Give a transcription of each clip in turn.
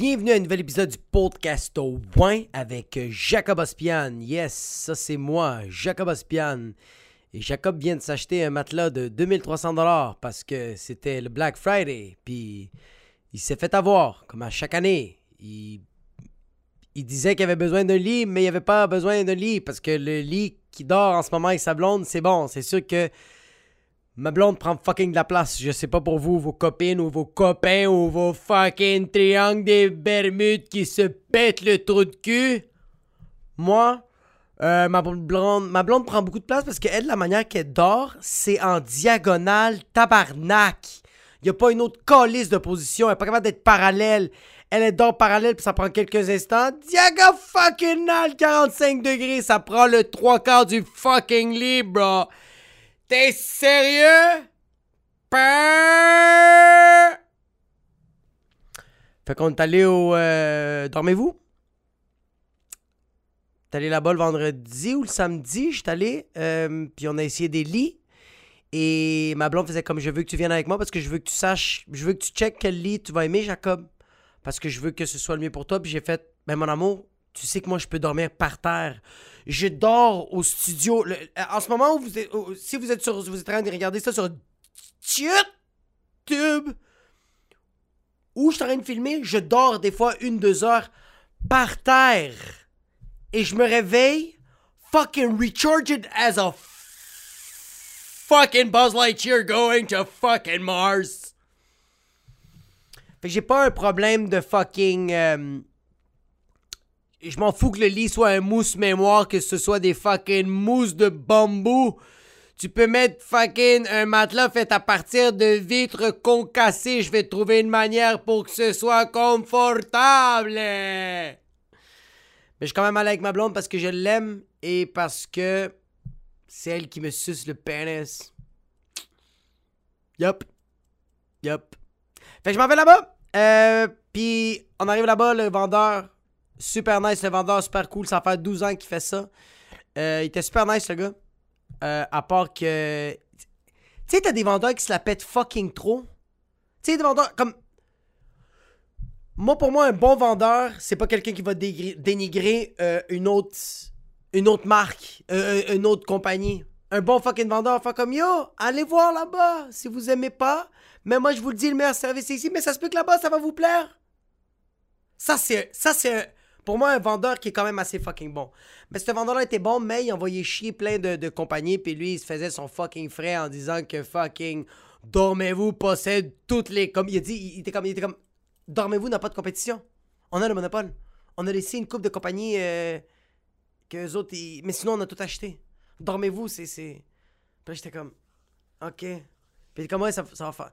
Bienvenue à un nouvel épisode du podcast au Point avec Jacob Ospian. Yes, ça c'est moi, Jacob Ospian. Et Jacob vient de s'acheter un matelas de 2300 dollars parce que c'était le Black Friday. Puis il s'est fait avoir, comme à chaque année. Il, disait qu'il avait besoin d'un lit, mais il avait pas besoin d'un lit parce que le lit qui dort en ce moment avec sa blonde, c'est bon. C'est sûr que Ma blonde prend fucking de la place. Je sais pas pour vous, vos copines ou vos copains ou vos fucking triangles des Bermudes qui se pètent le trou de cul. Moi, euh, ma, blonde, ma blonde prend beaucoup de place parce qu'elle, la manière qu'elle dort, c'est en diagonale tabarnak. Il a pas une autre calice de position. Elle est pas capable d'être parallèle. Elle est dort parallèle puis ça prend quelques instants. Diagonal fucking 45 degrés. Ça prend le trois quarts du fucking lit, bro. T'es sérieux? Fait qu'on est allé au. Euh, dormez-vous? T'es allé là-bas le vendredi ou le samedi? J'étais allé. Euh, puis on a essayé des lits. Et ma blonde faisait comme je veux que tu viennes avec moi parce que je veux que tu saches. Je veux que tu checkes quel lit tu vas aimer, Jacob. Parce que je veux que ce soit le mieux pour toi. Puis j'ai fait. Ben mon amour, tu sais que moi je peux dormir par terre. Je dors au studio. en ce moment, si vous êtes, sur, vous êtes en train de regarder ça sur YouTube, où je suis en train de filmer, je dors des fois une, deux heures par terre. Et je me réveille fucking recharged as a fucking Buzz Lightyear going to fucking Mars. Fait que j'ai pas un problème de fucking... Euh, je m'en fous que le lit soit un mousse mémoire, que ce soit des fucking mousses de bambou. Tu peux mettre fucking un matelas fait à partir de vitres concassées. Je vais trouver une manière pour que ce soit confortable. Mais je suis quand même mal avec ma blonde parce que je l'aime et parce que c'est elle qui me suce le pénis. Yup. Yup. Fait que je m'en vais là-bas. Euh, puis on arrive là-bas, le vendeur Super nice, le vendeur, super cool. Ça fait 12 ans qu'il fait ça. Euh, il était super nice, le gars. Euh, à part que. Tu sais, t'as des vendeurs qui se la pètent fucking trop. Tu sais, des vendeurs comme. Moi, pour moi, un bon vendeur, c'est pas quelqu'un qui va dénigrer euh, une autre une autre marque, une autre compagnie. Un bon fucking vendeur fait comme yo, allez voir là-bas si vous aimez pas. Mais moi, je vous le dis, le meilleur service est ici, mais ça se peut que là-bas, ça va vous plaire. Ça, c'est. Ça, c'est pour moi, un vendeur qui est quand même assez fucking bon. Mais ce vendeur-là était bon, mais il envoyait chier plein de, compagnies, puis lui, il se faisait son fucking frais en disant que fucking Dormez-vous possède toutes les. Comme il a dit, il était comme. Il était comme Dormez-vous n'a pas de compétition. On a le monopole. On a laissé une coupe de compagnies euh, que les autres. Mais sinon, on a tout acheté. Dormez-vous, c'est. Puis j'étais comme. Ok. Puis comme, ouais, ça, ça va faire.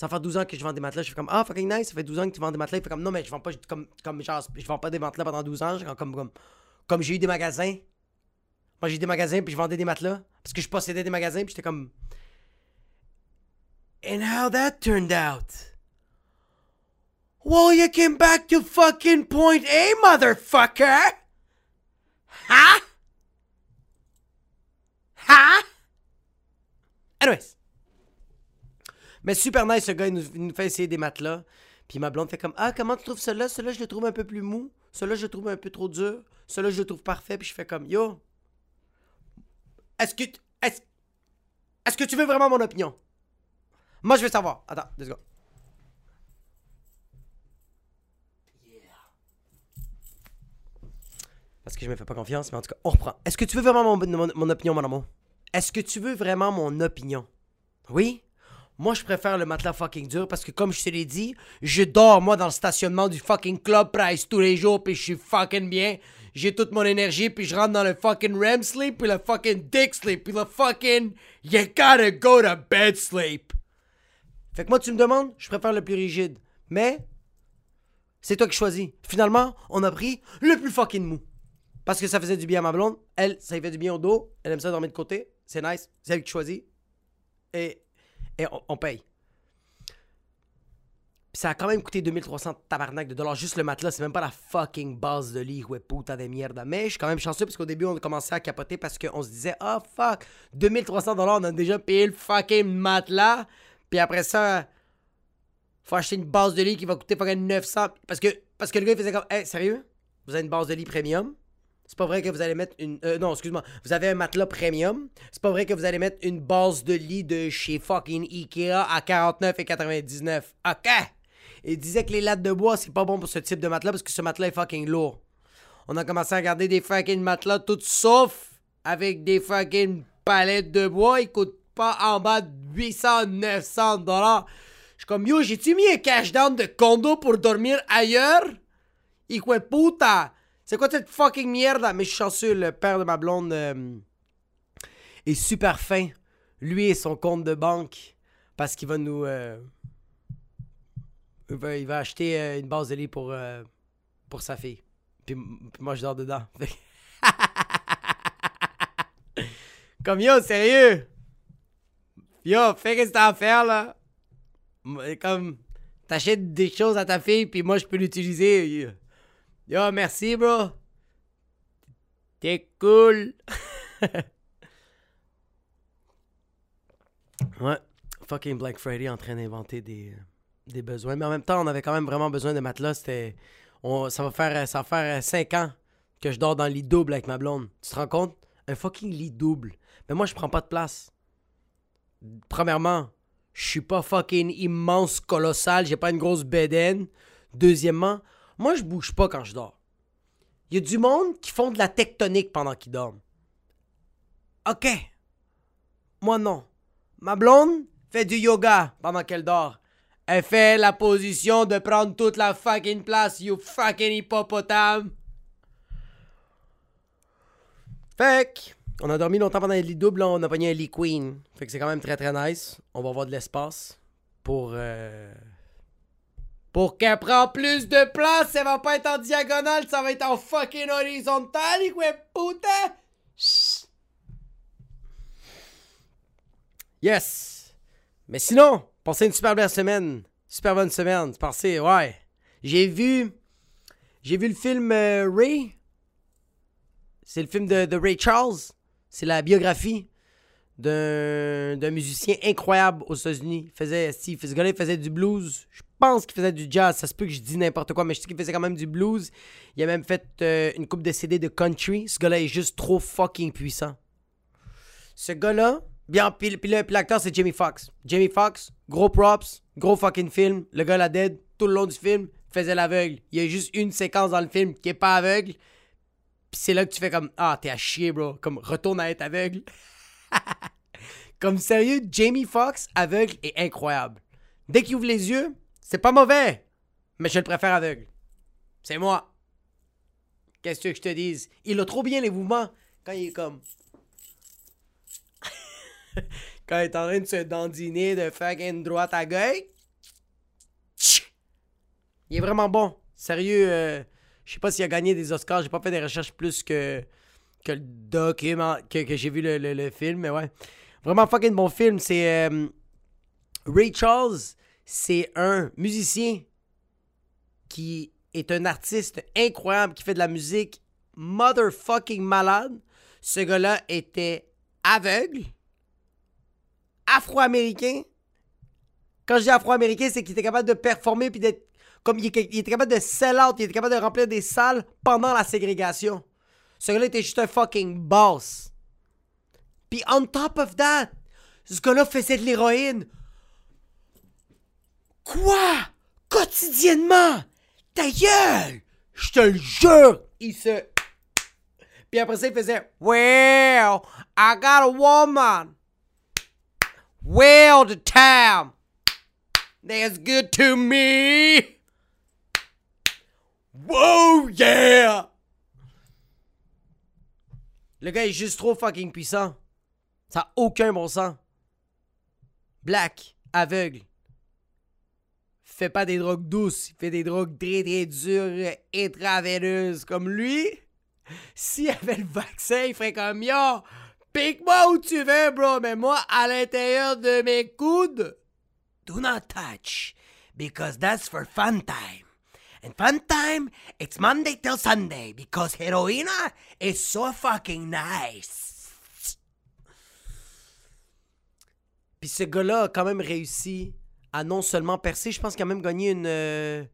Ça fait 12 ans que je vends des matelas. Je fais comme, ah, fucking nice, ça fait 12 ans que tu vends des matelas. Il fait comme, non, mais je vends pas, comme, comme vends pas des matelas pendant 12 ans. Comme, comme, comme j'ai eu des magasins. Moi, j'ai eu des magasins, puis je vendais des matelas. Parce que je possédais des magasins, puis j'étais comme. And how that turned out? Well, you came back to fucking point A, motherfucker! Huh? Huh? Anyways. Mais super nice, ce gars, il nous, fait essayer des matelas. Puis ma blonde fait comme Ah, comment tu trouves cela? Cela, je le trouve un peu plus mou. Cela, je le trouve un peu trop dur. Cela, je le trouve parfait. Puis je fais comme Yo, est-ce que. Est-ce est que tu veux vraiment mon opinion? Moi, je veux savoir. Attends, deux secondes. Parce que je me fais pas confiance, mais en tout cas, on reprend. Est-ce que tu veux vraiment mon, mon opinion, mon amour? Est-ce que tu veux vraiment mon opinion? Oui? Moi, je préfère le matelas fucking dur parce que, comme je te l'ai dit, je dors, moi, dans le stationnement du fucking Club Price tous les jours, puis je suis fucking bien. J'ai toute mon énergie, puis je rentre dans le fucking REM sleep, puis le fucking dick sleep, puis le fucking you gotta go to bed sleep. Fait que moi, tu me demandes, je préfère le plus rigide. Mais, c'est toi qui choisis. Finalement, on a pris le plus fucking mou. Parce que ça faisait du bien à ma blonde. Elle, ça lui fait du bien au dos. Elle aime ça dormir de côté. C'est nice. C'est elle qui choisit. Et et on, paye. Puis ça a quand même coûté 2300 tabarnak de dollars. Juste le matelas, c'est même pas la fucking base de lit, ouais, puta de merde. Mais je suis quand même chanceux parce qu'au début, on a commencé à capoter parce qu'on se disait, oh fuck, 2300 dollars, on a déjà payé le fucking matelas. Puis après ça, faut acheter une base de lit qui va coûter fucking 900. Parce que Parce que le gars, il faisait comme, hey, sérieux? Vous avez une base de lit premium? C'est pas vrai que vous allez mettre une. euh, non, excuse-moi. Vous avez un matelas premium. C'est pas vrai que vous allez mettre une base de lit de chez fucking Ikea à 49,99. OK! Il disait que les lattes de bois, c'est pas bon pour ce type de matelas parce que ce matelas est fucking lourd. On a commencé à regarder des fucking matelas tout sauf avec des fucking palettes de bois. Ils coûtent pas en bas de 800, 900 dollars. Je suis comme, yo, j'ai-tu mis un cash down de condo pour dormir ailleurs? Hijo puta! C'est quoi cette fucking merde? Mais je suis chanceux, le père de ma blonde euh, est super fin. Lui et son compte de banque. Parce qu'il va nous. euh, il, va, il va acheter euh, une base de lit pour, pour sa fille. Puis, moi, je dors dedans. Comme yo, sérieux? Yo, fais qu'est-ce que t'as à faire là? Comme, t'achètes des choses à ta fille, puis moi, je peux l'utiliser. Yo. Merci, bro. T'es cool. ouais. Fucking Black Friday en train d'inventer des, besoins. Mais en même temps, on avait quand même vraiment besoin de matelas. Ça va faire ça va faire 5 ans que je dors dans le lit double avec ma blonde. Tu te rends compte? Un fucking lit double. Mais moi, je prends pas de place. Premièrement, je suis pas fucking immense, colossal. J'ai pas une grosse bedaine. Deuxièmement, moi, je bouge pas quand je dors. Il y a du monde qui font de la tectonique pendant qu'ils dorment. OK. Moi, non. Ma blonde fait du yoga pendant qu'elle dort. Elle fait la position de prendre toute la fucking place, you fucking hippopotame. Fait on a dormi longtemps pendant les lits doubles, on a pogné un lit queen. Fait que c'est quand même très très nice. On va avoir de l'espace pour. euh, Pour qu'elle prend plus de place, ça va pas être en diagonale, ça va être en fucking horizontal, hijo de puta! Chut. Yes! Mais sinon, passez une super belle semaine. Super bonne semaine. Passez, ouais. J'ai vu. J'ai vu le film euh, Ray. C'est le film de, Ray Charles. C'est la biographie d'un musicien incroyable aux États-Unis. Il faisait, faisait du blues. Pense qu'il faisait du jazz. Ça se peut que je dis n'importe quoi, mais je sais qu'il faisait quand même du blues. Il a même fait euh, une coupe de CD de country. Ce gars-là est juste trop fucking puissant. Ce gars-là, bien, puis, l'acteur, c'est Jamie Foxx. Jamie Foxx, gros props, gros fucking film. Le gars, la dead, tout le long du film, faisait l'aveugle. Il y a juste une séquence dans le film qui est pas aveugle. Puis c'est là que tu fais comme Ah, t'es à chier, bro. Comme retourne à être aveugle. comme sérieux, Jamie Foxx aveugle est incroyable. Dès qu'il ouvre les yeux, c'est pas mauvais. Mais je le préfère aveugle. C'est moi. Qu'est-ce que je te dise? Il a trop bien les mouvements quand il est comme. quand il est en train de se dandiner de fucking droite à gauche. Il est vraiment bon. Sérieux, euh, je sais pas s'il a gagné des Oscars. J'ai pas fait des recherches plus que, que le document, que, j'ai vu le film, mais ouais. Vraiment fucking bon film. C'est. euh, Ray Charles, c'est un musicien qui est un artiste incroyable, qui fait de la musique motherfucking malade. Ce gars-là était aveugle, afro-américain. Quand je dis afro-américain, c'est qu'il était capable de performer puis d'être comme il, il était capable de sell out, il était capable de remplir des salles pendant la ségrégation. Ce gars-là était juste un fucking boss. Puis on top of that, ce gars-là faisait de l'héroïne. Quoi? Quotidiennement? Ta gueule! Je te le jure! Il se. Puis après ça, il faisait Well, I got a woman. Well, the town. That's good to me. Wow, yeah! Le gars est juste trop fucking puissant. Ça a aucun bon sens. Black, aveugle. Fait pas des drogues douces, il fait des drogues très très dures, intraveineuses. Comme lui, s'il avait le vaccin, il ferait comme Yo, pique-moi où tu veux, bro, mais moi, à l'intérieur de mes coudes, do not touch, because that's for fun time. And fun time, it's Monday till Sunday, because heroina is so fucking nice. Puis ce gars-là a quand même réussi à non seulement percer, je pense qu'il a même gagné une. euh,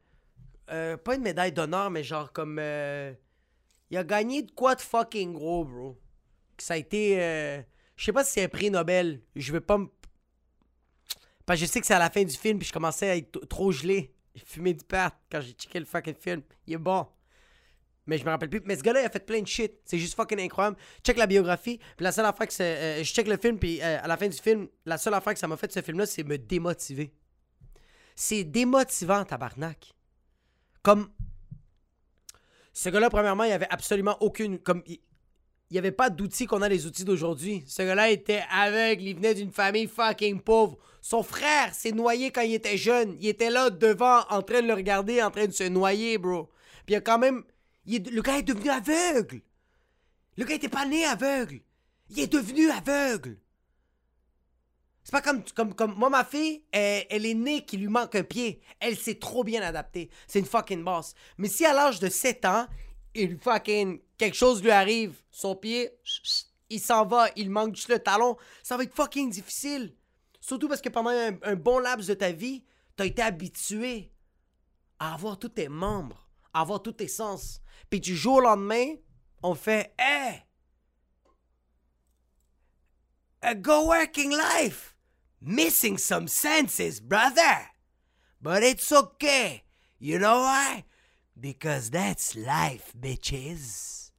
euh, pas une médaille d'honneur, mais genre comme. euh, il a gagné de quoi de fucking gros, bro. Ça a été. je sais pas si c'est un prix Nobel. Je veux pas me. Parce que je sais que c'est à la fin du film, puis je commençais à être trop gelé. J'ai fumé du pat quand j'ai checké le fucking film. Il est bon. Mais je me rappelle plus. Mais ce gars-là, il a fait plein de shit. C'est juste fucking incroyable. Check la biographie. Puis la seule affaire que je check le film, puis à la fin du film, la seule affaire que ça m'a fait de ce film-là, c'est me démotiver. C'est démotivant, tabarnak. Comme. Ce gars-là, premièrement, il avait absolument aucune. Comme. Il n'y avait pas d'outils qu'on a les outils d'aujourd'hui. Ce gars-là était aveugle, il venait d'une famille fucking pauvre. Son frère s'est noyé quand il était jeune. Il était là devant, en train de le regarder, en train de se noyer, bro. Puis il a quand même. Le gars est devenu aveugle. Le gars était pas né aveugle. Il est devenu aveugle. C'est pas comme, comme, comme moi, ma fille, elle, est née qu'il lui manque un pied. Elle s'est trop bien adaptée. C'est une fucking boss. Mais si à l'âge de 7 ans, il fucking. Quelque chose lui arrive, son pied, il s'en va, il manque juste le talon, ça va être fucking difficile. Surtout parce que pendant un, un bon laps de ta vie, t'as été habitué à avoir tous tes membres, à avoir tous tes sens. Puis du jour au lendemain, on fait Hey! A go working life! Missing some senses, brother! But it's okay. You know why? Because that's life, bitches.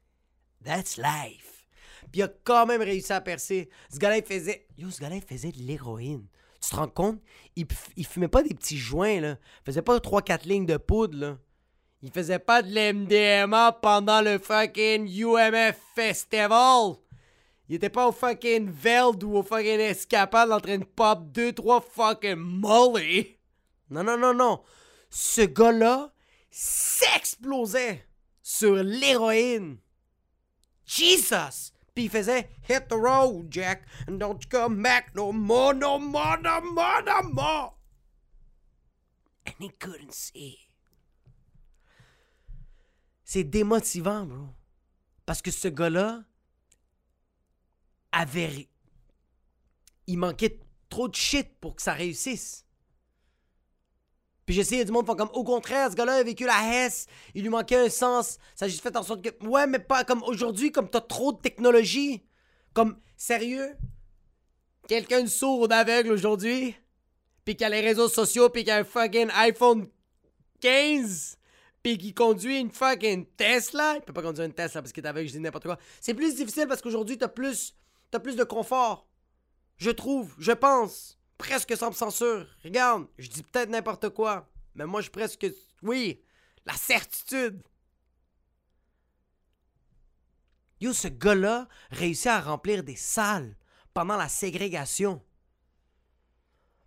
That's life. Puis il a quand même réussi à percer. Ce gars-là, il faisait. Yo, ce gars-là, il faisait de l'héroïne. Tu te rends compte? Il, il fumait pas des petits joints, là. Il faisait pas 3-4 lignes de poudre, là. Il faisait pas de l'MDMA pendant le fucking UMF Festival. Il était pas au fucking Veld ou au fucking Escapade en train de pop 2-3 fucking molly. Non, non, non, non. Ce gars-là s'explosait sur l'héroïne. Jesus! Puis il faisait Hit the road, Jack, and don't come back no more, no more, no more, no more. And he couldn't see. C'est démotivant, bro. Parce que ce gars-là ri- Il manquait trop de shit pour que ça réussisse. Puis j'essayais du monde font comme au contraire, ce gars-là a vécu la Hesse, il lui manquait un sens. Ça a juste fait en sorte que. Ouais, mais pas comme aujourd'hui, comme t'as trop de technologie. Comme, sérieux? Quelqu'un de sourd ou d'aveugle aujourd'hui, puis qui a les réseaux sociaux, puis qui a un fucking iPhone 15, puis qui conduit une fucking Tesla. Il peut pas conduire une Tesla parce qu'il est aveugle, je dis n'importe quoi. C'est plus difficile parce qu'aujourd'hui, t'as plus, t'as plus de confort. Je trouve, je pense. Presque sans censure. Regarde, je dis peut-être n'importe quoi. Mais moi, je presque. Oui, la certitude. Yo, ce gars-là réussit à remplir des salles pendant la ségrégation.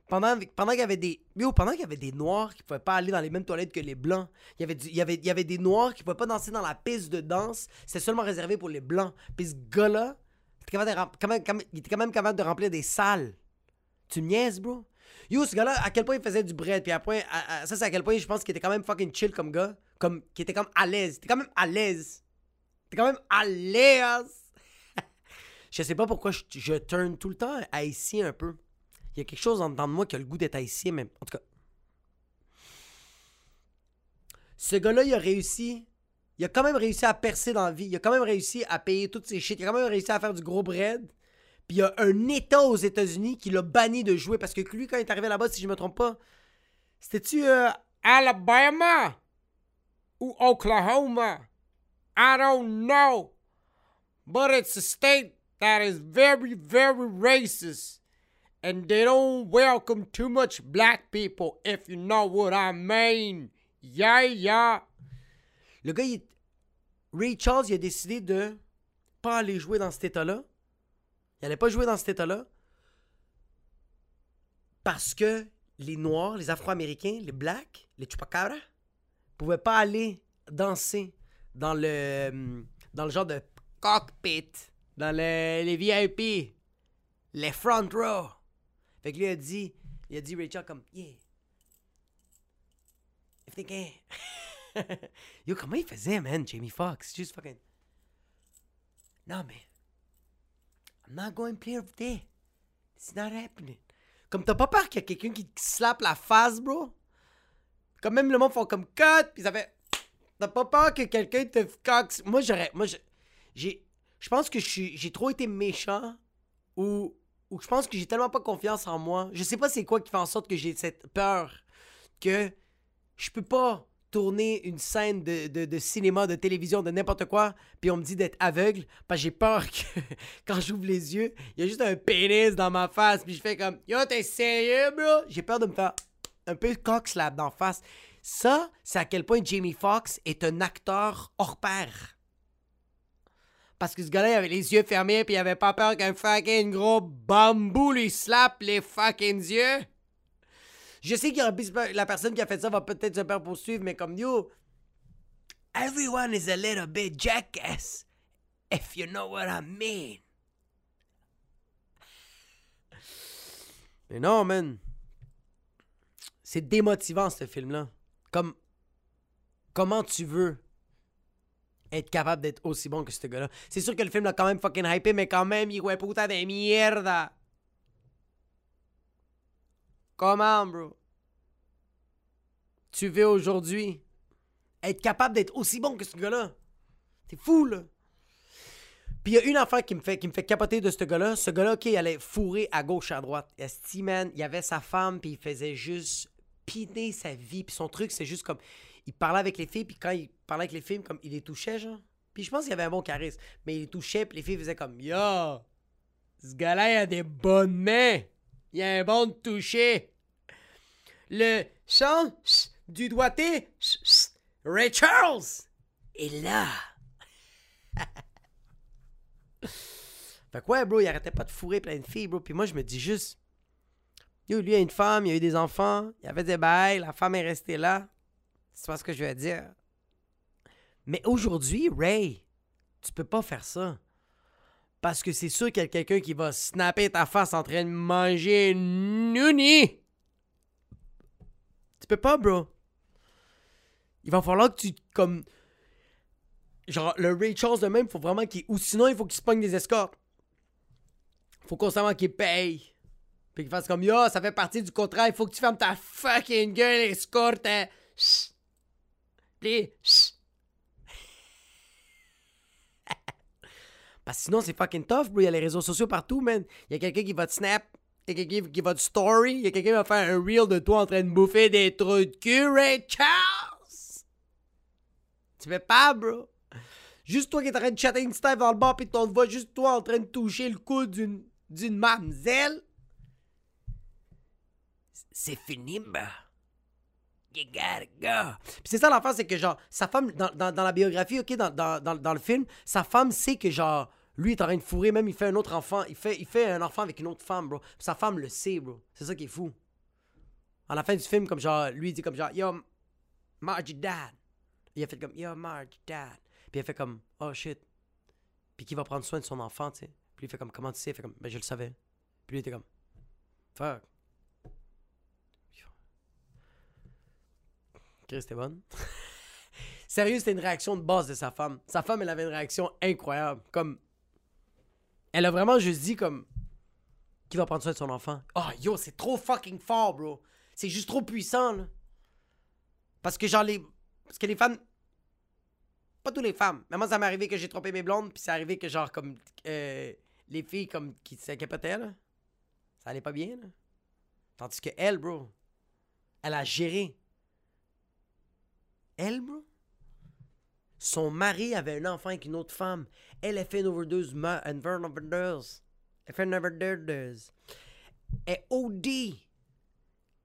Pendant, pendant qu'il y avait des. Yo, pendant qu'il y avait des noirs qui pouvaient pas aller dans les mêmes toilettes que les blancs. Il y avait, des noirs qui pouvaient pas danser dans la piste de danse. C'était seulement réservé pour les blancs. Puis ce gars-là, il était quand même- capable de remplir des salles. Tu niaises, bro? Yo, ce gars-là, à quel point il faisait du bread, puis après, à- à- ça, c'est à quel point je pense qu'il était quand même fucking chill comme gars. Comme, qui était comme à l'aise. Était quand même à l'aise. T'es quand même à l'aise. je sais pas pourquoi je, je turn tout le temps haïtien un peu. Il y a quelque chose en dedans de moi qui a le goût d'être haïtien, mais en tout cas. Ce gars-là, il a réussi. Il a quand même réussi à percer dans la vie. Il a quand même réussi à payer toutes ses shit. Il a quand même réussi à faire du gros bread. Puis il y a un État aux États-Unis qui l'a banni de jouer parce que lui, quand il est arrivé là-bas, si je me trompe pas, c'était-tu euh, Alabama ou Oklahoma? I don't know. But it's a state that is very, very racist. And they don't welcome too much black people, if you know what I mean. Yeah, yeah. Le gars, il... Ray Charles, il a décidé de pas aller jouer dans cet état-là. Il allait pas jouer dans cet état-là. Parce que les Noirs, les Afro-Américains, les Blacks, les Chupacabra, pouvaient pas aller danser dans le dans le genre de cockpit, dans le- les VIP, les front row. Fait que lui a dit, il a dit Rachel comme yeah. If they can. Yo, comment il faisait, man, Jamie Foxx? Just fucking. Non, mais. I'm not going play over there. It's not happening. Comme t'as pas peur qu'il y a quelqu'un qui te slappe la face, bro? Comme même le monde font comme cut, puis ça fait. T'as pas peur que quelqu'un te cox. Moi, j'aurais. Moi, j'ai. Je pense que j'ai trop été méchant ou, ou je pense que j'ai tellement pas confiance en moi. Je sais pas c'est quoi qui fait en sorte que j'ai cette peur que je peux pas tourner une scène de, cinéma, de télévision, de n'importe quoi, puis on me dit d'être aveugle, parce que j'ai peur que quand j'ouvre les yeux, il y a juste un pénis dans ma face, puis je fais comme Yo, t'es sérieux, bro? J'ai peur de me faire un peu cock-slap d'en face. Ça, c'est à quel point Jamie Foxx est un acteur hors pair. Parce que ce gars-là, il avait les yeux fermés, puis il avait pas peur qu'un fucking gros bambou lui slap les fucking yeux. Je sais que la personne qui a fait ça va peut-être se faire poursuivre, mais comme yo, everyone is a little bit jackass, if you know what I mean. Mais non, man. C'est démotivant, ce film-là. Comme. Comment tu veux être capable d'être aussi bon que ce gars-là? C'est sûr que le film l'a quand même fucking hypé, mais quand même, il ouais puta de mierda. Comment, bro? Tu veux aujourd'hui être capable d'être aussi bon que ce gars-là? T'es fou, là. Puis il y a une affaire qui me fait, fait capoter de ce gars-là. Ce gars-là, OK, il allait fourrer à gauche, à droite. Esti, man, il avait sa femme, puis il faisait juste piner sa vie. Puis son truc, c'est juste comme... Il parlait avec les filles, puis quand il parlait avec les filles, comme il les touchait, genre. Puis je pense qu'il avait un bon charisme. Mais il les touchait, puis les filles faisaient comme... Yo! Ce gars-là, il a des bonnes mains! Il a un bon toucher! Le chant du doigté, Ray Charles est là. fait quoi, bro, il arrêtait pas de fourrer plein de filles, bro. Puis moi, je me dis juste, yo, lui a une femme, il a eu des enfants, il avait des bails, la femme est restée là. C'est pas ce que je veux dire. Mais aujourd'hui, Ray, tu peux pas faire ça. Parce que c'est sûr qu'il y a quelqu'un qui va snapper ta face en train de manger une. Tu peux pas, bro. Il va falloir que tu, comme. Genre, le Ray Charles de même, faut vraiment qu'il. Ou sinon, il faut qu'il se pogne des escortes. Faut constamment qu'il paye. Puis qu'il fasse comme, yo, ça fait partie du contrat, il faut que tu fermes ta fucking gueule, escorte. Hein. Puis, Parce que sinon, c'est fucking tough, bro. Il y a les réseaux sociaux partout, man. Il y a quelqu'un qui va te snap. Y a quelqu'un qui va te story. Il y a quelqu'un qui va faire un reel de toi en train de bouffer des trous de cul, Charles. Tu fais pas, bro. Juste toi qui es en train de chatter une style dans le bar, puis ton voix juste toi en train de toucher le cou d'une, d'une mamzelle. C'est fini, bro. You gotta go. Puis c'est ça l'enfant, c'est que genre, sa femme, dans, dans, la biographie, ok, dans, dans, dans, le film, sa femme sait que genre, lui est en train de fourrer, même il fait un autre enfant. Il fait, il fait un enfant avec une autre femme, bro. sa femme le sait, bro. C'est ça qui est fou. À la fin du film, comme genre, lui il dit comme genre, yo, Margie dad. Il a fait comme, yo, Marge, dad. Puis il a fait comme, oh shit. Puis qui va prendre soin de son enfant, tu sais. Puis il fait comme, comment tu sais? Il fait comme, ben je le savais. Puis lui il était comme, fuck. Chris, c'était bonne? Sérieux, c'était une réaction de base de sa femme. Sa femme, elle avait une réaction incroyable. Comme, elle a vraiment juste dit comme, qui va prendre soin de son enfant? Oh yo, c'est trop fucking fort, bro. C'est juste trop puissant, là. Parce que genre les parce que les femmes. Pas toutes les femmes. Mais moi, ça m'est arrivé que j'ai trompé mes blondes, puis c'est arrivé que, genre, comme. Euh, les filles, comme, qui s'inquiétaient, là. Ça allait pas bien, là. Tandis que elle, bro, elle a géré. Elle, bro, son mari avait un enfant avec une autre femme. Elle a fait une overdose. Une overdose. Elle fait une overdose. Elle OD.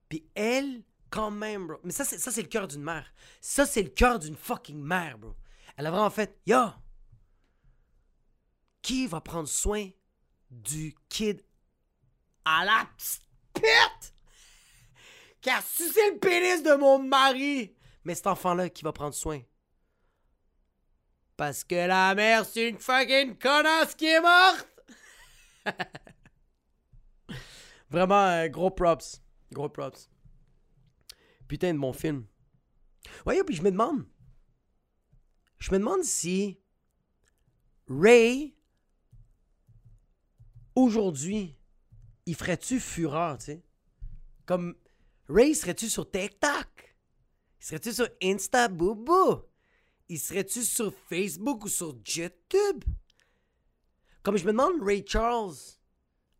Puis elle, quand même, bro. Mais ça, c'est, le cœur d'une mère. Ça, c'est le cœur d'une fucking mère, bro. Elle a vraiment fait, yo, qui va prendre soin du kid à la pute? Qui a sucé le pénis de mon mari? Mais cet enfant-là, qui va prendre soin? Parce que la mère, c'est une fucking connasse qui est morte! Vraiment, euh, gros props. Gros props. Putain de mon film. Ouais, puis je me demande. Je me demande si Ray, aujourd'hui, il ferait-tu fureur, tu sais? Comme Ray serait-tu sur TikTok? serait-tu sur Insta Boubou? Il serait-tu sur Facebook ou sur YouTube? Comme je me demande Ray Charles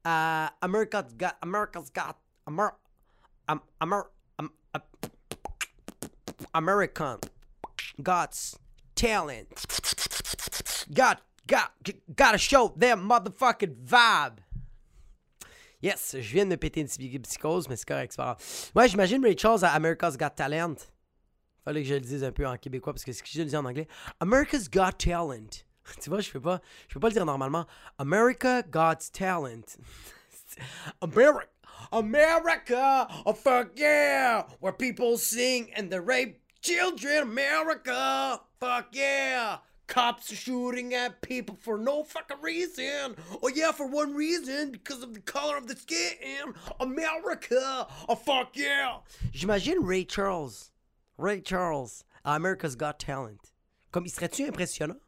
à America's Got America's Got Amer, Am- Amer, Am- Am- American God's talent. Got got gotta show their motherfucking vibe. Yes, je viens de me péter une psychose, mais c'est correct, c'est pas grave. Ouais, j'imagine Ray Charles à America's Got Talent. Fallait que je le dise un peu en québécois parce que si je le dis en anglais, America's Got Talent. tu vois, je peux pas, je peux pas le dire normalement. America Got Talent. America, America, oh fuck yeah, where people sing and they rape children. America, fuck yeah. Cops are shooting at people for no fucking reason. Oh yeah, for one reason, because of the color of the skin. America, oh fuck yeah. J'imagine Ray Charles, Ray Charles America's Got Talent. Comme il serait-tu impressionnant?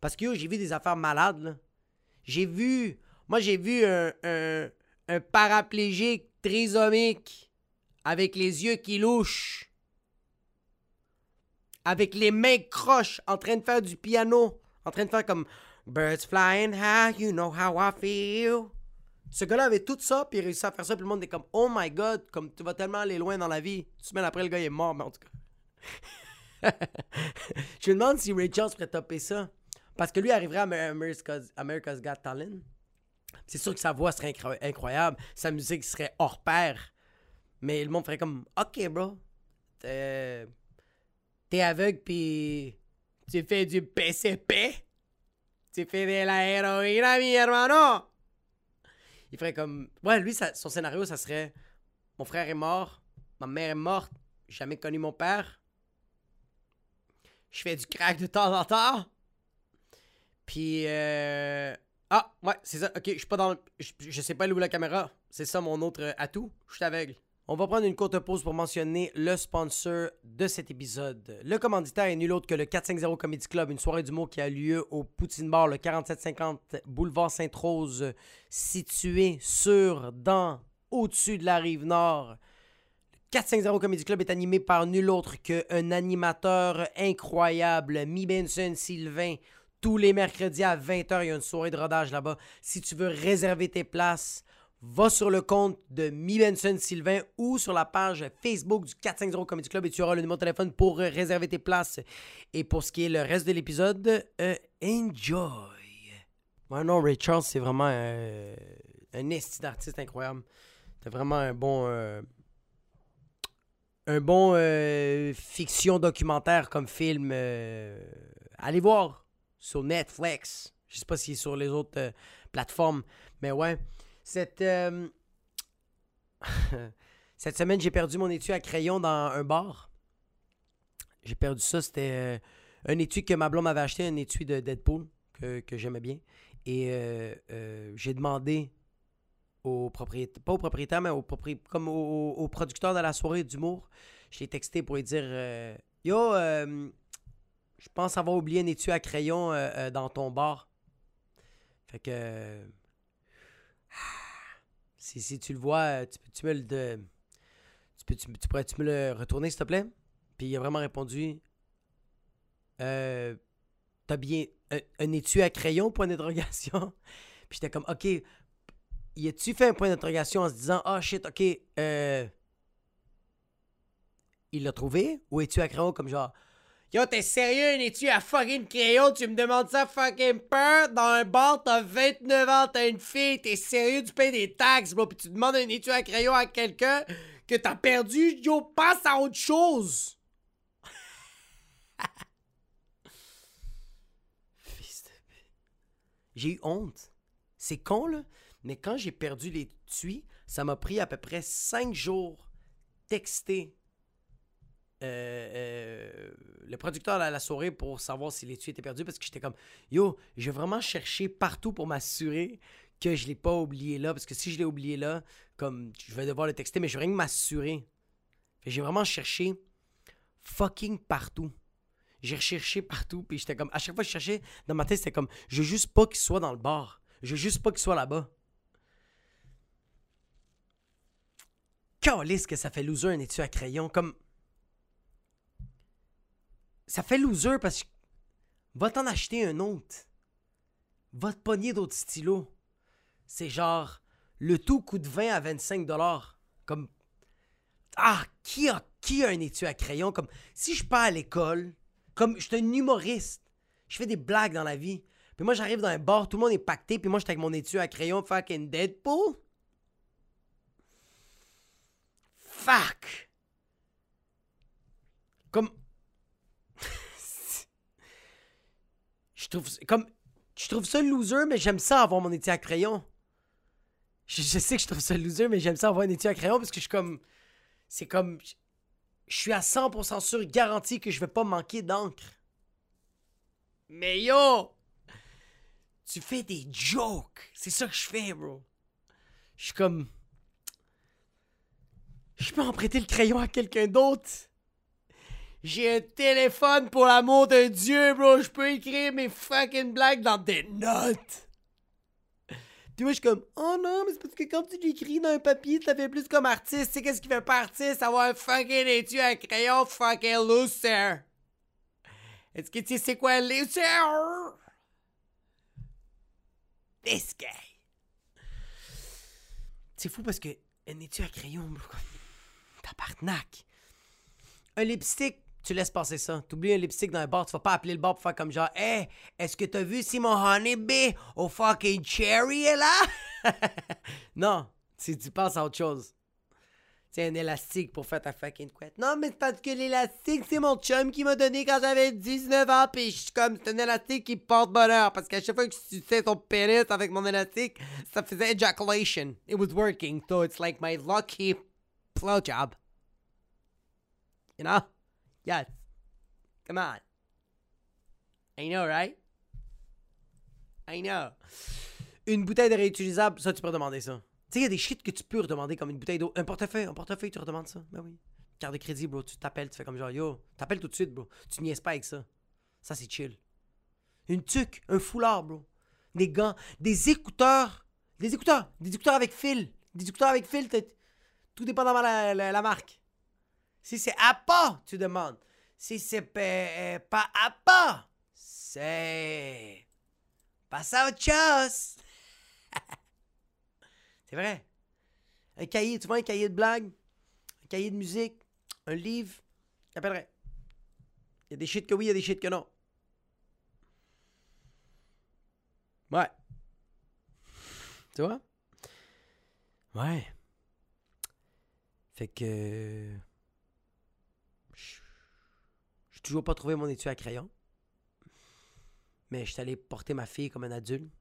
Parce que j'ai vu des affaires malades, là. J'ai vu. Moi, j'ai vu un paraplégique trisomique avec les yeux qui louchent. Avec les mains croches en train de faire du piano. En train de faire comme Birds flying high, you know how I feel. Ce gars-là avait tout ça, puis il réussit à faire ça, puis le monde est comme Oh my god, comme tu vas tellement aller loin dans la vie. Une semaine après, le gars il est mort, mais en tout cas. Je me demande si Ray Charles pourrait topper ça. Parce que lui arriverait à America's, America's Got Talent. C'est sûr que sa voix serait incro- incroyable, sa musique serait hors pair. Mais le monde ferait comme Ok, bro. T'es aveugle, puis tu fais du PCP. Tu fais de la héroïne, mi hermano. Il ferait comme. Ouais, lui, son scénario, ça serait Mon frère est mort, ma mère est morte, jamais connu mon père. Je fais du crack de temps en temps. Puis, euh... Ah, ouais, c'est ça. Ok, je suis pas dans. Je, je sais pas où la caméra. C'est ça mon autre atout. Je suis aveugle. On va prendre une courte pause pour mentionner le sponsor de cet épisode. Le commanditaire est nul autre que le 450 Comedy Club, une soirée d'humour qui a lieu au Poutine Bar, le 4750 boulevard Sainte-Rose, situé sur, dans, au-dessus de la rive nord. Le 450 Comedy Club est animé par nul autre qu'un animateur incroyable, Mi Benson Sylvain. Tous les mercredis à 20h, il y a une soirée de rodage là-bas. Si tu veux réserver tes places, va sur le compte de Mi Benson Sylvain ou sur la page Facebook du 450 Comedy Club et tu auras le numéro de téléphone pour euh, réserver tes places. Et pour ce qui est le reste de l'épisode, euh, enjoy. Ouais, non, Ray Charles, c'est vraiment euh, un esti d'artiste incroyable. C'est vraiment un bon. un bon fiction documentaire comme film. allez voir sur Netflix. Je sais pas est sur les autres plateformes, mais ouais. Cette, euh, Cette semaine, j'ai perdu mon étui à crayon dans un bar. J'ai perdu ça. C'était euh, un étui que ma blonde m'avait acheté, un étui de Deadpool que, que j'aimais bien. Et euh, j'ai demandé au propriétaire, pas au propriétaire, mais au, propri- comme au, producteur de la soirée d'humour, je l'ai texté pour lui dire Yo, je pense avoir oublié un étui à crayon dans ton bar. Fait que. Si, si tu le vois, euh, tu, peux- tu me le. de- tu, peux, tu, tu pourrais-tu me le retourner, s'il te plaît? Puis il a vraiment répondu euh, T'as bien. Un, un étui à crayon, point d'interrogation? Puis j'étais comme Ok, y a-tu fait un point d'interrogation en se disant Ah shit, ok, euh, il l'a trouvé? Ou es-tu à crayon comme genre Yo, t'es sérieux, étui à fucking crayon? Tu me demandes ça fucking peur? Dans un bar, t'as 29 ans, t'as une fille, t'es sérieux, tu payes des taxes, bro, puis tu demandes un étui à crayon à quelqu'un que t'as perdu? Yo, passe à autre chose! Fils de. J'ai eu honte. C'est con, là. Mais quand j'ai perdu les ça m'a pris à peu près 5 jours texter euh, euh, le producteur à la soirée pour savoir si l'étui était perdu parce que j'étais comme yo, j'ai vraiment cherché partout pour m'assurer que je l'ai pas oublié là parce que si je l'ai oublié là, comme je vais devoir le texter, mais je veux rien que m'assurer. J'ai vraiment cherché fucking partout. J'ai recherché partout, puis j'étais comme, à chaque fois que je cherchais, dans ma tête, c'était comme, je veux juste pas qu'il soit dans le bar. Je veux juste pas qu'il soit là-bas. Calisse que ça fait loser un étui à crayon. Comme, ça fait loser parce que. Va t'en acheter un autre. Va te pogner d'autres stylos. C'est genre. Le tout coûte 20 à 25 dollars. Comme. Ah, qui a, qui a un étui à crayon? Comme. Si je pars à l'école, comme. Je suis un humoriste. Je fais des blagues dans la vie. Puis moi, j'arrive dans un bar, tout le monde est pacté, puis moi, j'étais avec mon étui à crayon fucking Deadpool. Fuck! Comme. Je trouve. Comme. Je trouve ça loser, mais j'aime ça avoir mon étui à crayon. Je, sais que je trouve ça loser, mais j'aime ça avoir un étui à crayon parce que je suis comme. C'est comme. Je suis à 100% sûr, garanti que je vais pas manquer d'encre. Mais yo! Tu fais des jokes. C'est ça que je fais, bro. Je suis comme. Je peux emprunter le crayon à quelqu'un d'autre. J'ai un téléphone pour l'amour de Dieu, bro. Je peux écrire mes fucking blagues dans des notes. Puis moi, je suis comme, oh non, mais c'est parce que quand tu l'écris dans un papier, ça fait plus comme artiste. Sais, qu'est-ce qui fait pas artiste? Avoir un fucking étui à crayon fucking loser. Est-ce que tu sais c'est quoi loser? This guy. C'est fou parce que un étui à crayon, bro. Tabarnak. Un lipstick, tu laisses passer ça. T'oublies un lipstick dans un bar, tu vas pas appeler le bar pour faire comme genre, hey, est-ce que t'as vu si mon honeybee au fucking cherry est là? non, tu, tu penses à autre chose. C'est un élastique pour faire ta fucking couette. Non, mais c'est parce que l'élastique, c'est mon chum qui m'a donné quand j'avais 19 ans. Pis je suis comme, c'est un élastique qui porte bonheur. Parce qu'à chaque fois que tu sais ton pénis avec mon élastique, ça faisait ejaculation. It was working. So it's like my lucky blowjob. You know? Yes. Come on. I know, right? I know. Une bouteille de réutilisable, ça, tu peux demander ça. Tu sais, il y a des shit que tu peux redemander comme une bouteille d'eau. Un portefeuille, un portefeuille, tu redemandes ça. Ben oui. Carte de crédit, bro. Tu t'appelles, tu fais comme genre, yo, t'appelles tout de suite, bro. Tu niaises pas avec ça. Ça, c'est chill. Une tuque, un foulard, bro. Des gants, des écouteurs. Des écouteurs. Des écouteurs avec fil. Des écouteurs avec fil, tout dépendamment la, la, la marque. Si c'est Appa, tu demandes. Si c'est pas, pas Appa, c'est. Passe à autre chose. c'est vrai. Un cahier, tu vois, un cahier de blagues, un cahier de musique, un livre, j'appellerais. Il y a des shit que oui, il y a des shit que non. Ouais. Tu vois? Ouais. Fait que. J'ai toujours pas trouvé mon étui à crayon. Mais je suis allé porter ma fille comme un adulte.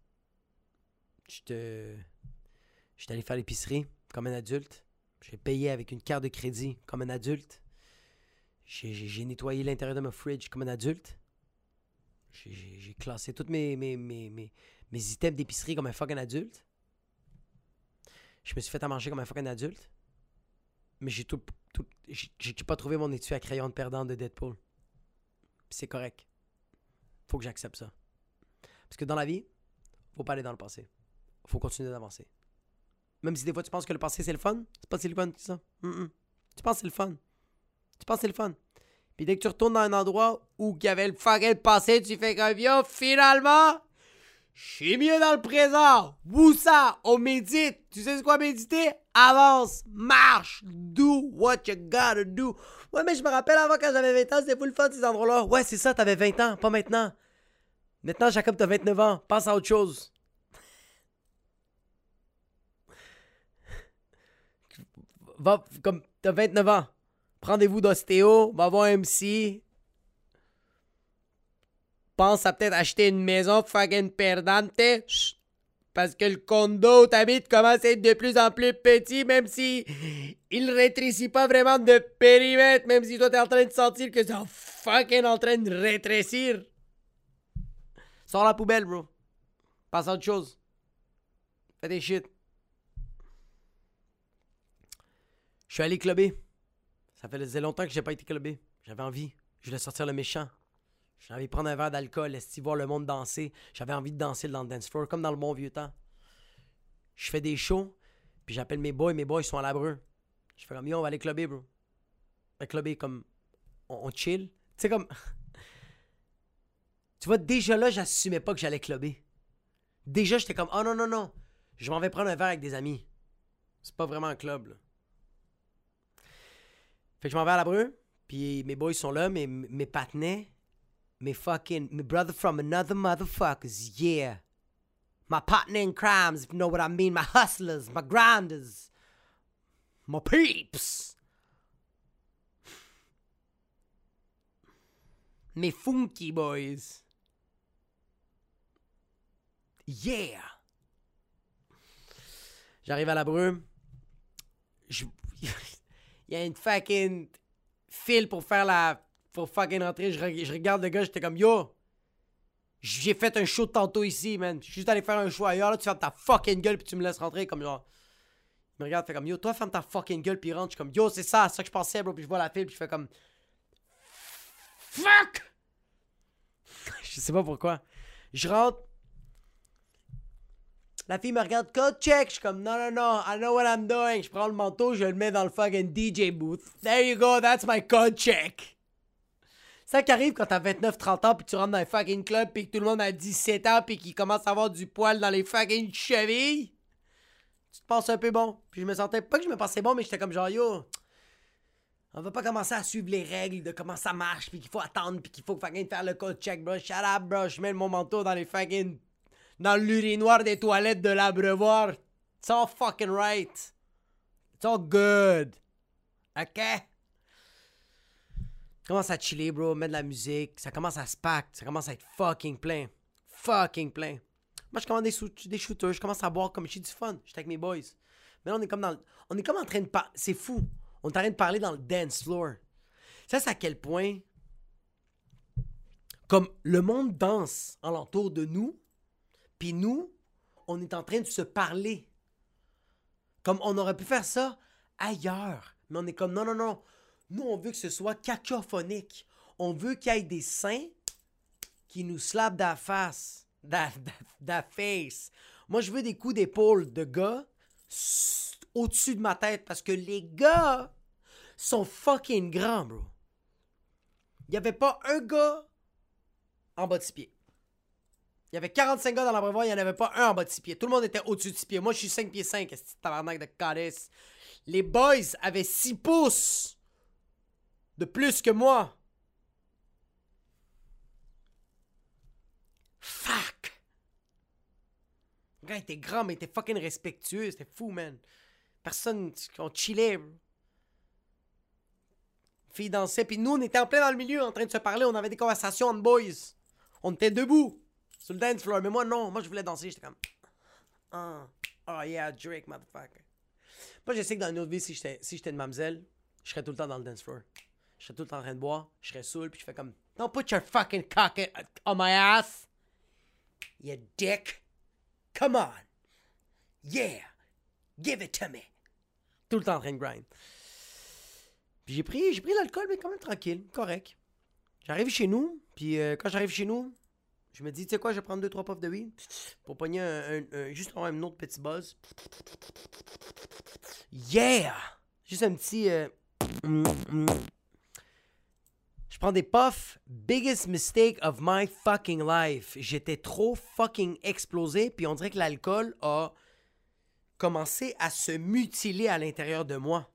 Je suis allé faire l'épicerie comme un adulte. J'ai payé avec une carte de crédit comme un adulte. J'ai nettoyé l'intérieur de ma fridge comme un adulte. J'ai classé tous mes, mes, mes, mes, mes items d'épicerie comme un fucking adulte. Je me suis fait à manger comme un fucking adulte. Mais j'ai tout, tout j'ai pas trouvé mon étui à crayon de perdant de Deadpool. C'est correct. Faut que j'accepte ça. Parce que dans la vie, faut pas aller dans le passé. Faut continuer d'avancer. Même si des fois tu penses que le passé c'est le fun, c'est pas si le fun que ça. Tu penses c'est le fun. Tu penses c'est le fun. Puis dès que tu retournes dans un endroit où il y avait le fucking passé, tu fais comme yo, finalement, je suis mieux dans le présent. Où ça? On médite. Tu sais ce quoi méditer? Avance, marche, do what you gotta do. Ouais, mais je me rappelle avant quand j'avais 20 ans, c'était full fun ces endroits-là. Ouais, c'est ça, t'avais 20 ans, pas maintenant. Maintenant, Jacob, t'as 29 ans. Pense à autre chose. Va, comme, t'as 29 ans. Rendez-vous d'ostéo, va voir un MC, pense à peut-être acheter une maison fucking perdante. Parce que le condo où t'habites commence à être de plus en plus petit, même si il rétrécit pas vraiment de périmètre, même si toi t'es en train de sentir que c'est fucking en train de rétrécir. Sors la poubelle, bro. Passe à autre chose. Fais des shit. Je suis allé clubber. Ça faisait longtemps que j'ai pas été clubé. J'avais envie. Je voulais sortir le méchant. J'avais envie de prendre un verre d'alcool, esti voir le monde danser. J'avais envie de danser dans le dance floor, comme dans le bon vieux temps. Je fais des shows, puis j'appelle mes boys, mes boys sont à l'abreu. Je fais comme, yo, on va aller clubber, bro. On va clubber comme, on, chill. Tu sais, comme, Tu vois, déjà là, j'assumais pas que j'allais clubber. Déjà, j'étais comme, oh non, non, non, je m'en vais prendre un verre avec des amis. C'est pas vraiment un club, là. Fait que je m'en vais à la breu, puis mes boys sont là, mes, mes mes fucking, me brother from another motherfuckers, yeah. My partner in crimes, if you know what I mean, my hustlers, my grinders, my peeps. Mes funky boys. Yeah! J'arrive à la brume. Je... Il y a une fucking file pour faire la. Pour fucking rentrer. Je, re- je regarde le gars, j'étais comme Yo! J'ai fait un show tantôt ici, man. Je suis juste allé faire un show ailleurs, là, tu fermes ta fucking gueule puis tu me laisses rentrer comme genre. Il me regarde, fait comme Yo, toi ferme ta fucking gueule puis rentre. Je suis comme Yo, c'est ça, c'est ça que je pensais, bro. Puis je vois la file puis je fais comme. Fuck! je sais pas pourquoi. Je rentre. La fille me regarde, code check. Je suis comme, non, non, non, I know what I'm doing. Je prends le manteau, je le mets dans le fucking DJ booth. There you go, that's my code check. Ça qui arrive quand t'as 29-30 ans, puis tu rentres dans un fucking club, puis tout le monde a 17 ans, puis qu'il commence à avoir du poil dans les fucking chevilles. Tu te penses un peu bon. Puis je me sentais, pas que je me pensais bon, mais j'étais comme genre, yo, on va pas commencer à suivre les règles de comment ça marche, puis qu'il faut attendre, puis qu'il faut fucking faire le code check, bro. Shut up, bro. Je mets mon manteau dans les fucking. dans l'urinoir des toilettes de l'abreuvoir. It's all fucking right. It's all good. OK? Commence à chiller, bro. Mettre de la musique. Ça commence à se pack. Ça commence à être fucking plein. Fucking plein. Moi, je commande des, des shooters. Je commence à boire comme j'ai du fun. J'étais avec mes boys. Mais là, on est comme dans le- On est comme en train de parler. C'est fou. On est en train de parler dans le dance floor. Ça, c'est à quel point. Comme le monde danse alentour de nous. Puis nous, on est en train de se parler. Comme on aurait pu faire ça ailleurs. Mais on est comme non, non, non. Nous, on veut que ce soit cacophonique. On veut qu'il y ait des seins qui nous slapent la face. Da, face. Moi, je veux des coups d'épaule de gars au-dessus de ma tête parce que les gars sont fucking grands, bro. Il n'y avait pas un gars en bas de six pieds. Il y avait 45 gars dans l'abreuvoir, il n'y en avait pas un en bas de 6 pieds. Tout le monde était au-dessus de 6 pieds. Moi, je suis 5 pieds 5, ce tabarnak de calice. Les boys avaient 6 pouces de plus que moi. Fuck! Le gars était grand, mais il était fucking respectueux. C'était fou, man. Personne, on chillait, bro. Fille dansait, puis nous, on était en plein dans le milieu, en train de se parler. On avait des conversations entre boys. On était debout sur le dance floor. Mais moi, non. Moi, je voulais danser. J'étais comme. Oh yeah, Drake, motherfucker. Moi, je sais que dans une autre vie, si j'étais si une mamzelle, je serais tout le temps dans le dance floor. Je serais tout le temps en train de boire. Je serais saoul, puis je fais comme. Don't put your fucking cock in- on my ass. You dick. Come on. Yeah. Give it to me. Tout le temps en train de grind. Puis j'ai pris, j'ai pris l'alcool, mais quand même tranquille, correct. J'arrive chez nous, puis euh, quand j'arrive chez nous, je me dis, tu sais quoi, je vais prendre deux, trois puffs de weed pour pogner un, juste un autre petit buzz. Yeah! Juste un petit. euh. Je prends des puffs. Biggest mistake of my fucking life. J'étais trop fucking explosé, puis on dirait que l'alcool a commencé à se mutiler à l'intérieur de moi.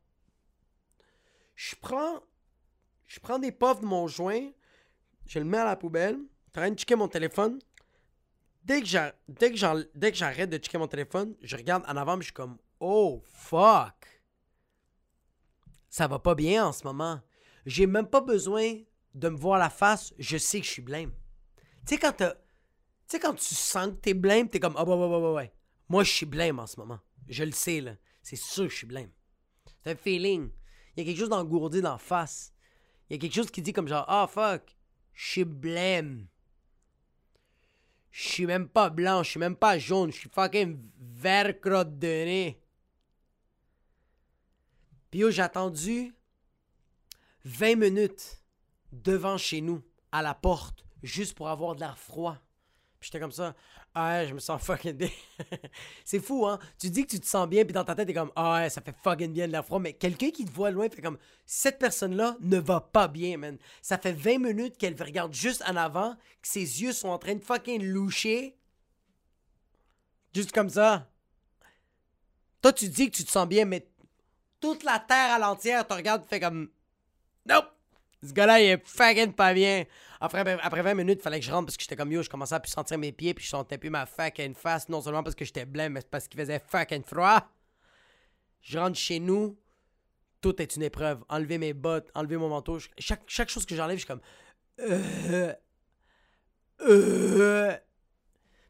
Je prends. Je prends des puffs de mon joint, je le mets à la poubelle, en train de checker mon téléphone. Dès que j'arrête de checker mon téléphone, je regarde en avant, mais je suis comme Oh fuck! Ça va pas bien en ce moment. J'ai même pas besoin de me voir la face, je sais que je suis blême. Tu sais, quand Tu sais, quand tu sens que t'es blême, t'es comme Ah, ouais, ouais, ouais, ouais, ouais. Moi, je suis blême en ce moment. Je le sais, là. C'est sûr que je suis blême. C'est un feeling. Il y a quelque chose d'engourdi dans la face. Il y a quelque chose qui dit comme genre Ah, fuck, je suis blême. Je suis même pas blanc, je suis même pas jaune, je suis fucking vert crotte de nez. Puis yo, j'ai attendu 20 minutes devant chez nous, à la porte, juste pour avoir de l'air froid. Puis j'étais comme ça. Ah ouais, je me sens fucking bien. c'est fou, hein? Tu dis que tu te sens bien, puis dans ta tête, t'es comme, ah ouais, ça fait fucking bien de l'air froid. Mais quelqu'un qui te voit loin fait comme, cette personne-là ne va pas bien, man. Ça fait 20 minutes qu'elle regarde juste en avant, que ses yeux sont en train de fucking loucher. Juste comme ça. Toi, tu dis que tu te sens bien, mais toute la terre à l'entière te regarde, fait comme, nope! Ce gars-là, il est fucking pas bien. Après, ben, après 20 minutes, il fallait que je rentre parce que j'étais comme yo, je commençais à plus sentir mes pieds, puis je sentais plus ma fucking face, non seulement parce que j'étais blême, mais parce qu'il faisait fucking froid. Je rentre chez nous, tout est une épreuve. Enlever mes bottes, enlever mon manteau. chaque, chaque chose que j'enlève, je suis comme. Euh, euh.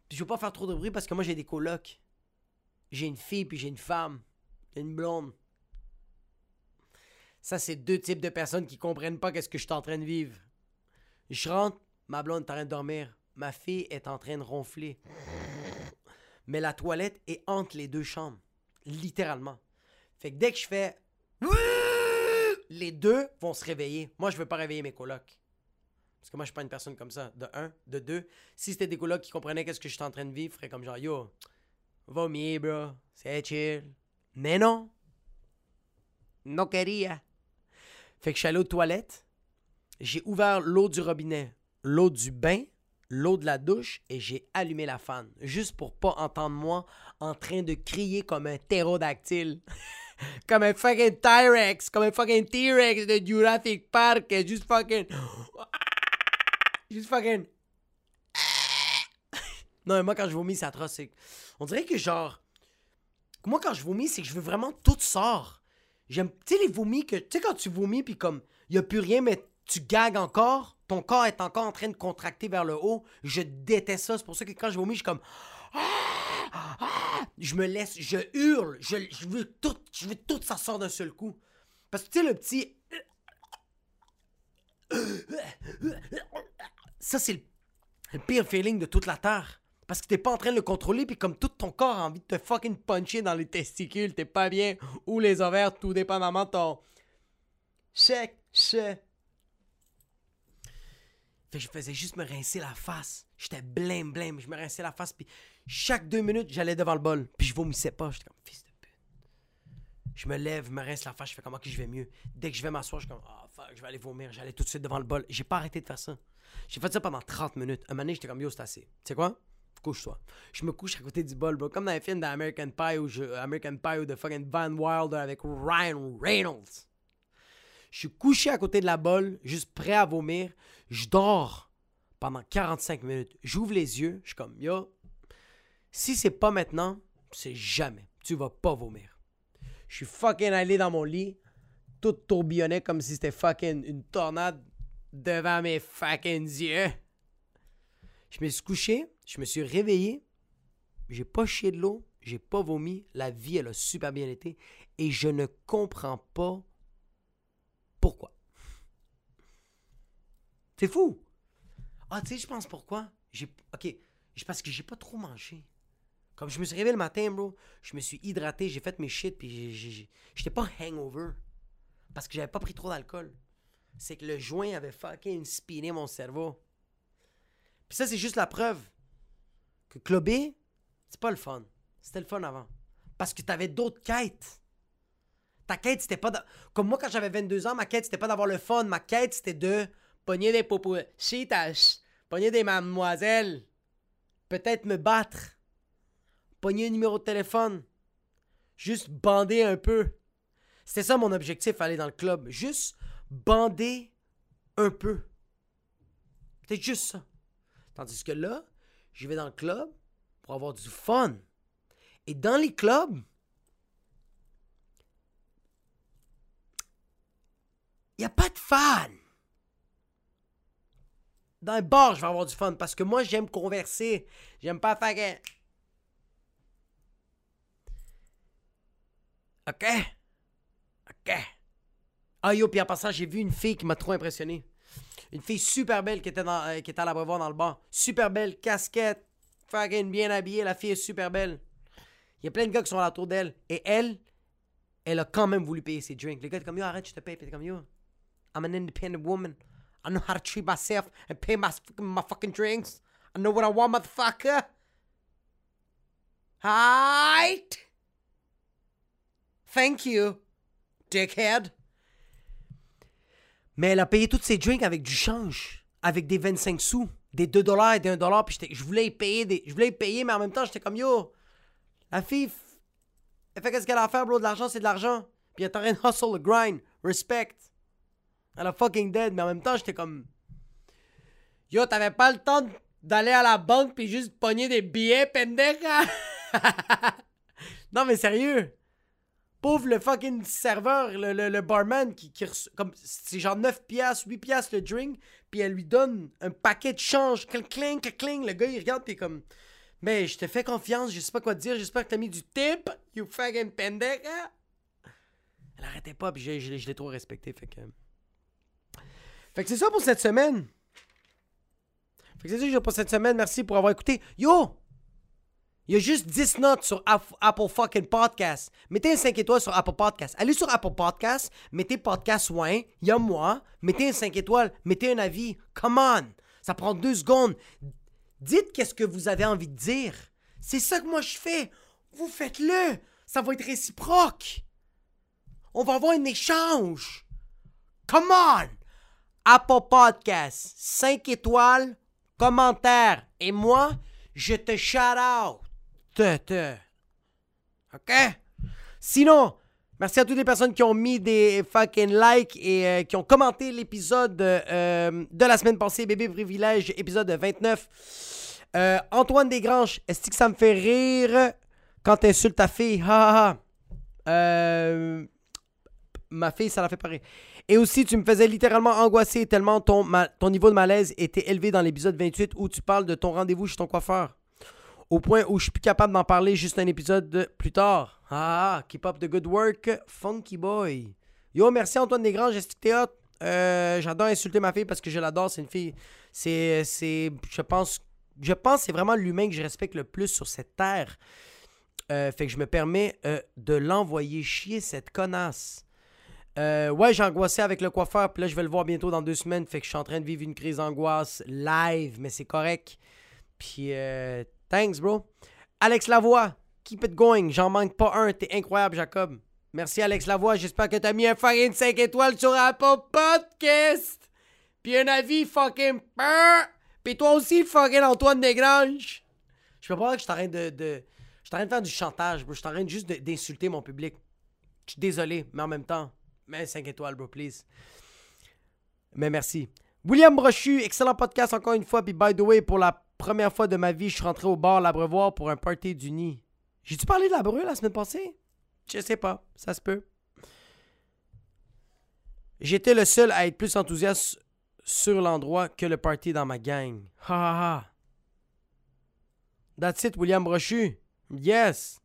Puis je veux pas faire trop de bruit parce que moi j'ai des colocs. J'ai une fille, puis j'ai une femme. Une blonde. Ça, c'est deux types de personnes qui comprennent pas qu'est-ce que je suis en train de vivre. Je rentre, ma blonde est en train de dormir. Ma fille est en train de ronfler. Mais la toilette est entre les deux chambres. Littéralement. Fait que dès que je fais. Les deux vont se réveiller. Moi, je veux pas réveiller mes colocs. Parce que moi, je suis pas une personne comme ça. De un. De deux. Si c'était des colocs qui comprenaient qu'est-ce que je suis en train de vivre, ferait comme genre, yo, vomi, bro. C'est chill. Mais non. No quería. Fait que je suis allé aux toilettes, j'ai ouvert l'eau du robinet, l'eau du bain, l'eau de la douche et j'ai allumé la fan. Juste pour pas entendre moi en train de crier comme un ptérodactyle. comme un fucking T-Rex, comme un fucking T-Rex de Jurassic Park. Juste fucking. Juste fucking. non, mais moi quand je vomis, c'est atroce. On dirait que genre. Moi quand je vomis, c'est que je veux vraiment tout sort. J'aime, tu sais, les vomis que, tu sais, quand tu vomis, puis comme, il a plus rien, mais tu gagues encore, ton corps est encore en train de contracter vers le haut. Je déteste ça. C'est pour ça que quand je vomis, je suis comme, ah! Ah! je me laisse, je hurle, je, veux tout, je veux ça sort d'un seul coup. Parce que, tu sais, le petit. Ça, c'est le pire feeling de toute la terre. Parce que t'es pas en train de le contrôler, puis comme tout ton corps a envie de te fucking puncher dans les testicules, t'es pas bien, ou les ovaires, tout dépendamment de ton. Check, check. Fait que je faisais juste me rincer la face. J'étais blême, blême. Je me rinçais la face, puis chaque deux minutes, j'allais devant le bol, puis je vomissais pas. J'étais comme, fils de pute. Je me lève, je me rince la face, je fais comment que je vais mieux. Dès que je vais m'asseoir, je suis comme, ah, fuck, je vais aller vomir. J'allais tout de suite devant le bol. J'ai pas arrêté de faire ça. J'ai fait ça pendant 30 minutes. Un moment j'étais comme, yo, c'est assez. Tu sais quoi? Couche-toi. Je me couche à côté du bol, bro. Comme dans les films d'American Pie ou American Pie ou de fucking Van Wilder avec Ryan Reynolds. Je suis couché à côté de la bolle, juste prêt à vomir. Je dors pendant 45 minutes. J'ouvre les yeux, je suis comme, yo, si c'est pas maintenant, c'est jamais. Tu vas pas vomir. Je suis fucking allé dans mon lit, tout tourbillonnait comme si c'était fucking une tornade devant mes fucking yeux. Je me suis couché, je me suis réveillé, j'ai pas chié de l'eau, j'ai pas vomi, la vie elle a super bien été et je ne comprends pas pourquoi. C'est fou. Ah, tu sais, je pense pourquoi? J'ai OK, parce que j'ai pas trop mangé. Comme je me suis réveillé le matin, bro, je me suis hydraté, j'ai fait mes shit puis j'étais pas hangover parce que j'avais pas pris trop d'alcool. C'est que le joint avait fucking spiné mon cerveau. Puis ça, c'est juste la preuve que clubber, c'est pas le fun. C'était le fun avant. Parce que t'avais d'autres quêtes. Ta quête, c'était pas. Comme moi, quand j'avais 22 ans, ma quête, c'était pas d'avoir le fun. Ma quête, c'était de pogner des popos. Pogner des mademoiselles. Peut-être me battre. Pogner un numéro de téléphone. Juste bander un peu. C'était ça mon objectif, aller dans le club. Juste bander un peu. C'était juste ça. Tandis que là, je vais dans le club pour avoir du fun. Et dans les clubs, il n'y a pas de fun. Dans les bars, je vais avoir du fun parce que moi, j'aime converser. J'aime pas faire. OK? OK. Ah yo, puis en passant, j'ai vu une fille qui m'a trop impressionné. Une fille super belle qui était, dans, euh, à la dans le bar. Super belle, casquette, fucking bien habillée. La fille est super belle. Il y a plein de gars qui sont à la tour d'elle. Et elle, elle a quand même voulu payer ses drinks. Les gars étaient comme, yo, arrête, je te paye. Puis comme, yo, I'm an independent woman. I know how to treat myself and pay my, fucking drinks. I know what I want, motherfucker. Height. Thank you, dickhead. Mais elle a payé tous ses drinks avec du change, avec des 25 sous, des 2 dollars et des 1 dollar. Puis je voulais y payer, des, je voulais payer, mais en même temps, j'étais comme yo. La fille, elle fait qu'est-ce qu'elle a à faire, bro? De l'argent, c'est de l'argent. Puis elle est en train de hustle, le grind. Respect. Elle a fucking dead, mais en même temps, j'étais comme. Yo, t'avais pas le temps d'aller à la banque puis juste pogner des billets, pendeja. non, mais sérieux. Pauvre le fucking serveur, le, barman qui, qui comme c'est genre 9 piastres, 8 piastres le drink, puis elle lui donne un paquet de change, cling, cling, cling, le gars il regarde est comme mais je te fais confiance, je sais pas quoi dire, j'espère que t'as mis du tip, you fucking pendeja. Elle arrêtait pas puis je, je, je l'ai trop respecté fait que fait que c'est ça pour cette semaine. Fait que c'est ça pour cette semaine. Merci pour avoir écouté. Yo! Il y a juste 10 notes sur Apple fucking Podcast. Mettez un 5 étoiles sur Apple Podcast. Allez sur Apple Podcast, mettez Podcast Wayne, il y a moi, mettez un 5 étoiles, mettez un avis. Come on! Ça prend deux secondes. Dites qu'est-ce que vous avez envie de dire. C'est ça que moi je fais. Vous faites-le. Ça va être réciproque. On va avoir un échange. Come on! Apple Podcast, 5 étoiles, commentaire. Et moi, je te shout out. OK? Sinon, merci à toutes les personnes qui ont mis des fucking likes et euh, qui ont commenté l'épisode euh, de la semaine passée, Bébé Privilège, épisode 29. Euh, Antoine Desgranges, est-ce que ça me fait rire quand t'insultes ta fille? Ha ha ha. Ma fille, ça la fait pas rire. Et aussi, tu me faisais littéralement angoisser tellement ton, ton niveau de malaise était élevé dans l'épisode 28 où tu parles de ton rendez-vous chez ton coiffeur. Au point où je suis plus capable d'en parler juste un épisode de- plus tard. Ah, keep up the good work, funky boy. Yo, merci Antoine Desgranges, t'es hot? Euh, J'adore insulter ma fille parce que je l'adore, c'est une fille. C'est, je pense, je pense c'est vraiment l'humain que je respecte le plus sur cette terre. Euh, fait que je me permets euh, de l'envoyer chier cette connasse. Euh, ouais, j'ai angoissé avec le coiffeur, puis là, je vais le voir bientôt dans deux semaines. Fait que je suis en train de vivre une crise d'angoisse live, mais c'est correct. Puis, thanks, bro. Alex Lavoie, keep it going. J'en manque pas un. T'es incroyable, Jacob. Merci, Alex Lavoie. J'espère que t'as mis un fucking 5 étoiles sur Apple Podcast. Puis un avis fucking. Puis toi aussi, fucking Antoine Desgranges. Je peux pas croire que je suis en train de. Je suis faire du chantage, bro. Je suis en juste d'insulter mon public. Je suis désolé, mais en même temps, mets 5 étoiles, bro, please. Mais merci. William Brochu, excellent podcast encore une fois. Puis by the way, pour la première fois de ma vie, je suis rentré au bar l'Abreuvoir pour un party du nid. J'ai-tu parlé de l'Abreu la semaine passée? Je sais pas, ça se peut. J'étais le seul à être plus enthousiaste sur l'endroit que le party dans ma gang. Ha ha ha. That's it, William Brochu. Yes.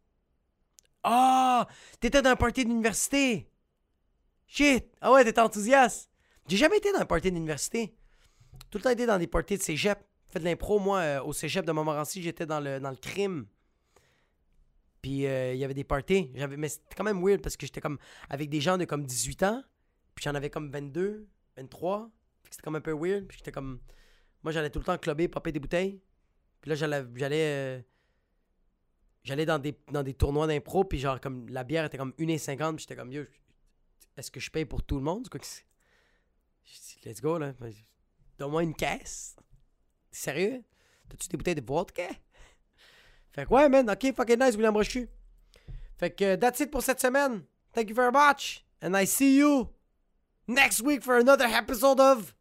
Ah, t'étais dans un party d'université. Shit. Ah ouais, t'étais enthousiaste. J'ai jamais été dans un party d'université. Tout le temps été dans des parties de cégep. Fait de l'impro, moi, euh, au cégep de Montmorency, j'étais dans le, dans le crime. Puis euh, il y avait des parties. Mais c'était quand même weird parce que j'étais comme avec des gens de comme 18 ans. Puis j'en avais comme 22, 23. Fait que c'était comme un peu weird. Puis j'étais comme. Moi, j'allais tout le temps clubber, popper des bouteilles. Puis là, j'allais. J'allais, euh, j'allais dans des, dans des tournois d'impro. Puis genre, comme la bière était comme 1,50. Puis j'étais comme, yo, est-ce que je paye pour tout le monde? Quoi que let's go, là. Donne-moi une caisse. Sérieux? T'as-tu des bouteilles de vodka? Fait que ouais, man. Ok, fucking nice, William Brochu. Fait que that's it pour cette semaine. Thank you very much. And I see you next week for another episode of